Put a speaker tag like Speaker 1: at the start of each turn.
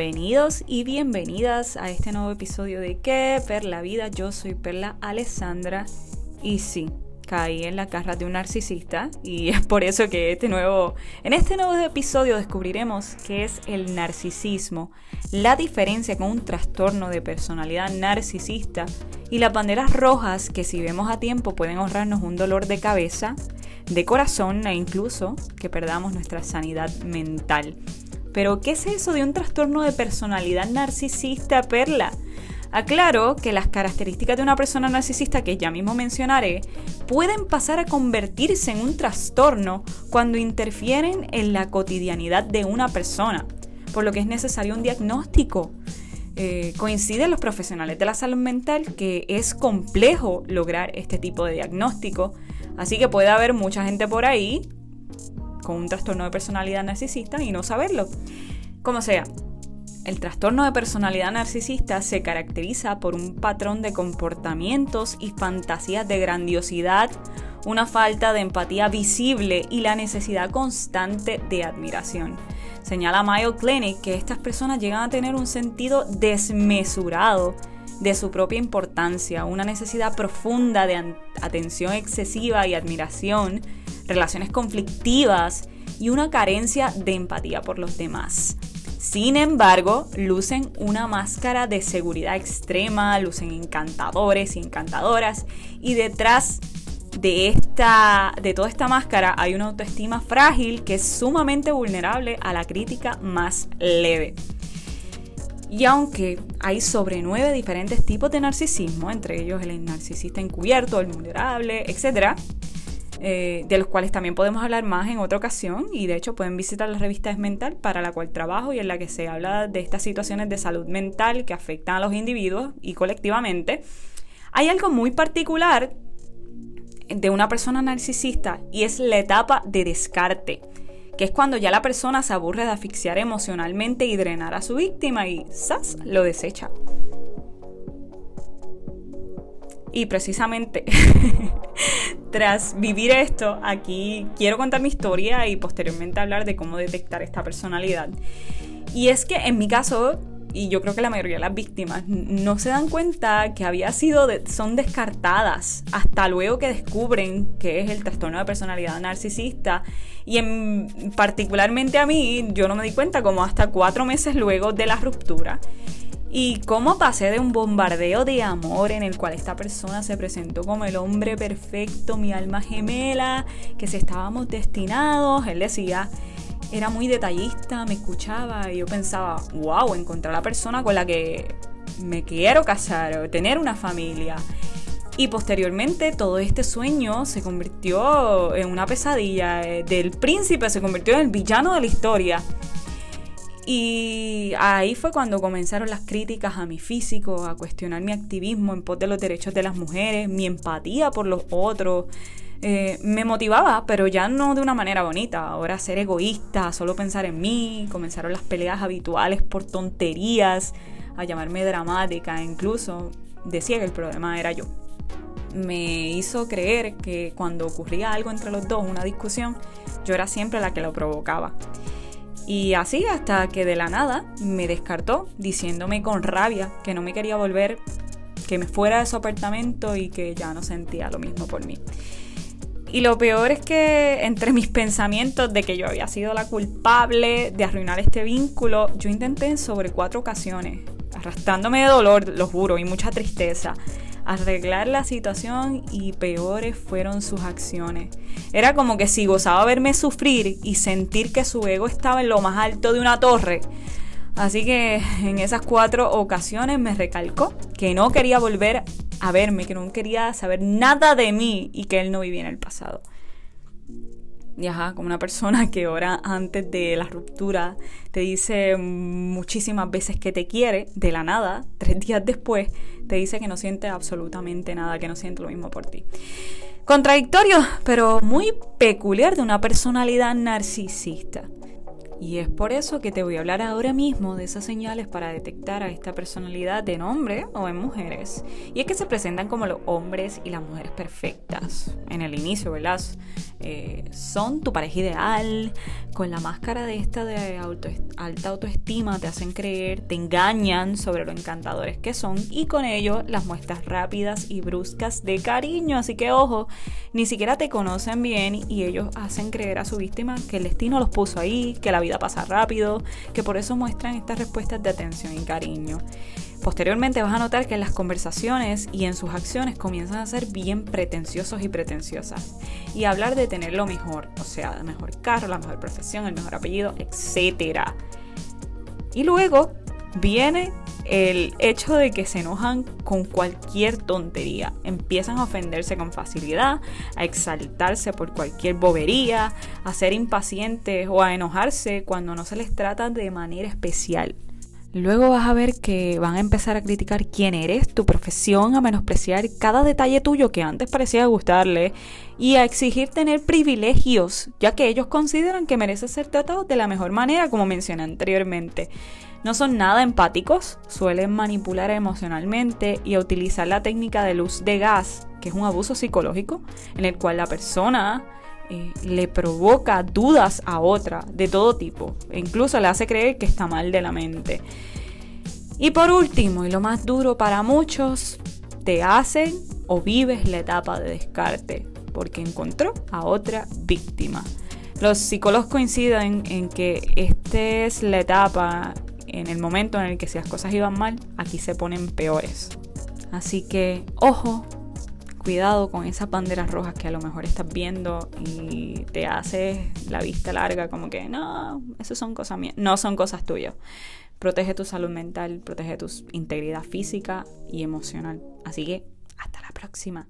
Speaker 1: Bienvenidos y bienvenidas a este nuevo episodio de ¿Qué? Perla Vida. Yo soy Perla Alessandra y sí, caí en la carra de un narcisista y es por eso que este nuevo, en este nuevo episodio descubriremos qué es el narcisismo, la diferencia con un trastorno de personalidad narcisista y las banderas rojas que si vemos a tiempo pueden ahorrarnos un dolor de cabeza, de corazón e incluso que perdamos nuestra sanidad mental. Pero, ¿qué es eso de un trastorno de personalidad narcisista, Perla? Aclaro que las características de una persona narcisista que ya mismo mencionaré pueden pasar a convertirse en un trastorno cuando interfieren en la cotidianidad de una persona, por lo que es necesario un diagnóstico. Eh, coinciden los profesionales de la salud mental que es complejo lograr este tipo de diagnóstico, así que puede haber mucha gente por ahí un trastorno de personalidad narcisista y no saberlo. Como sea, el trastorno de personalidad narcisista se caracteriza por un patrón de comportamientos y fantasías de grandiosidad, una falta de empatía visible y la necesidad constante de admiración. Señala Mayo Clinic que estas personas llegan a tener un sentido desmesurado de su propia importancia, una necesidad profunda de atención excesiva y admiración, relaciones conflictivas y una carencia de empatía por los demás. Sin embargo, lucen una máscara de seguridad extrema, lucen encantadores y encantadoras y detrás de, esta, de toda esta máscara hay una autoestima frágil que es sumamente vulnerable a la crítica más leve. Y aunque hay sobre nueve diferentes tipos de narcisismo, entre ellos el narcisista encubierto, el vulnerable, etc., eh, de los cuales también podemos hablar más en otra ocasión y de hecho pueden visitar la revista Es Mental para la cual trabajo y en la que se habla de estas situaciones de salud mental que afectan a los individuos y colectivamente. Hay algo muy particular de una persona narcisista y es la etapa de descarte, que es cuando ya la persona se aburre de asfixiar emocionalmente y drenar a su víctima y ¡zas! lo desecha. Y precisamente tras vivir esto, aquí quiero contar mi historia y posteriormente hablar de cómo detectar esta personalidad. Y es que en mi caso, y yo creo que la mayoría de las víctimas no se dan cuenta que había sido son descartadas hasta luego que descubren que es el trastorno de personalidad narcisista y en, particularmente a mí yo no me di cuenta como hasta cuatro meses luego de la ruptura y cómo pasé de un bombardeo de amor en el cual esta persona se presentó como el hombre perfecto, mi alma gemela, que si estábamos destinados, él decía, era muy detallista, me escuchaba y yo pensaba, wow, encontrar a la persona con la que me quiero casar o tener una familia. Y posteriormente todo este sueño se convirtió en una pesadilla. Eh, del príncipe se convirtió en el villano de la historia. Y ahí fue cuando comenzaron las críticas a mi físico, a cuestionar mi activismo en pos de los derechos de las mujeres, mi empatía por los otros. Eh, me motivaba, pero ya no de una manera bonita. Ahora ser egoísta, solo pensar en mí. Comenzaron las peleas habituales por tonterías, a llamarme dramática. Incluso decía que el problema era yo. Me hizo creer que cuando ocurría algo entre los dos, una discusión, yo era siempre la que lo provocaba. Y así hasta que de la nada me descartó, diciéndome con rabia que no me quería volver, que me fuera de su apartamento y que ya no sentía lo mismo por mí. Y lo peor es que entre mis pensamientos de que yo había sido la culpable de arruinar este vínculo, yo intenté en sobre cuatro ocasiones, arrastrándome de dolor, lo juro, y mucha tristeza, arreglar la situación y peores fueron sus acciones. Era como que si gozaba verme sufrir y sentir que su ego estaba en lo más alto de una torre. Así que en esas cuatro ocasiones me recalcó que no quería volver a verme, que no quería saber nada de mí y que él no vivía en el pasado. Y como una persona que ahora antes de la ruptura te dice muchísimas veces que te quiere, de la nada, tres días después, te dice que no siente absolutamente nada, que no siente lo mismo por ti. Contradictorio, pero muy peculiar de una personalidad narcisista. Y es por eso que te voy a hablar ahora mismo de esas señales para detectar a esta personalidad en hombre o en mujeres. Y es que se presentan como los hombres y las mujeres perfectas. En el inicio, ¿verdad? Eh, son tu pareja ideal, con la máscara de esta de alta autoestima, te hacen creer, te engañan sobre lo encantadores que son y con ello las muestras rápidas y bruscas de cariño. Así que ojo, ni siquiera te conocen bien y ellos hacen creer a su víctima que el destino los puso ahí, que la vida pasa rápido, que por eso muestran estas respuestas de atención y cariño. Posteriormente vas a notar que en las conversaciones y en sus acciones comienzan a ser bien pretenciosos y pretenciosas. Y hablar de tener lo mejor, o sea, el mejor carro, la mejor profesión, el mejor apellido, etc. Y luego viene el hecho de que se enojan con cualquier tontería, empiezan a ofenderse con facilidad, a exaltarse por cualquier bobería, a ser impacientes o a enojarse cuando no se les trata de manera especial. Luego vas a ver que van a empezar a criticar quién eres, tu profesión, a menospreciar cada detalle tuyo que antes parecía gustarle y a exigir tener privilegios, ya que ellos consideran que mereces ser tratado de la mejor manera, como mencioné anteriormente. No son nada empáticos, suelen manipular emocionalmente y utilizar la técnica de luz de gas, que es un abuso psicológico, en el cual la persona eh, le provoca dudas a otra de todo tipo e incluso le hace creer que está mal de la mente. Y por último, y lo más duro para muchos, te hacen o vives la etapa de descarte porque encontró a otra víctima. Los psicólogos coinciden en que esta es la etapa, en el momento en el que si las cosas iban mal, aquí se ponen peores. Así que, ojo, cuidado con esas banderas rojas que a lo mejor estás viendo y te hace la vista larga, como que no, eso son cosas mías, no son cosas tuyas. Protege tu salud mental, protege tu integridad física y emocional. Así que hasta la próxima.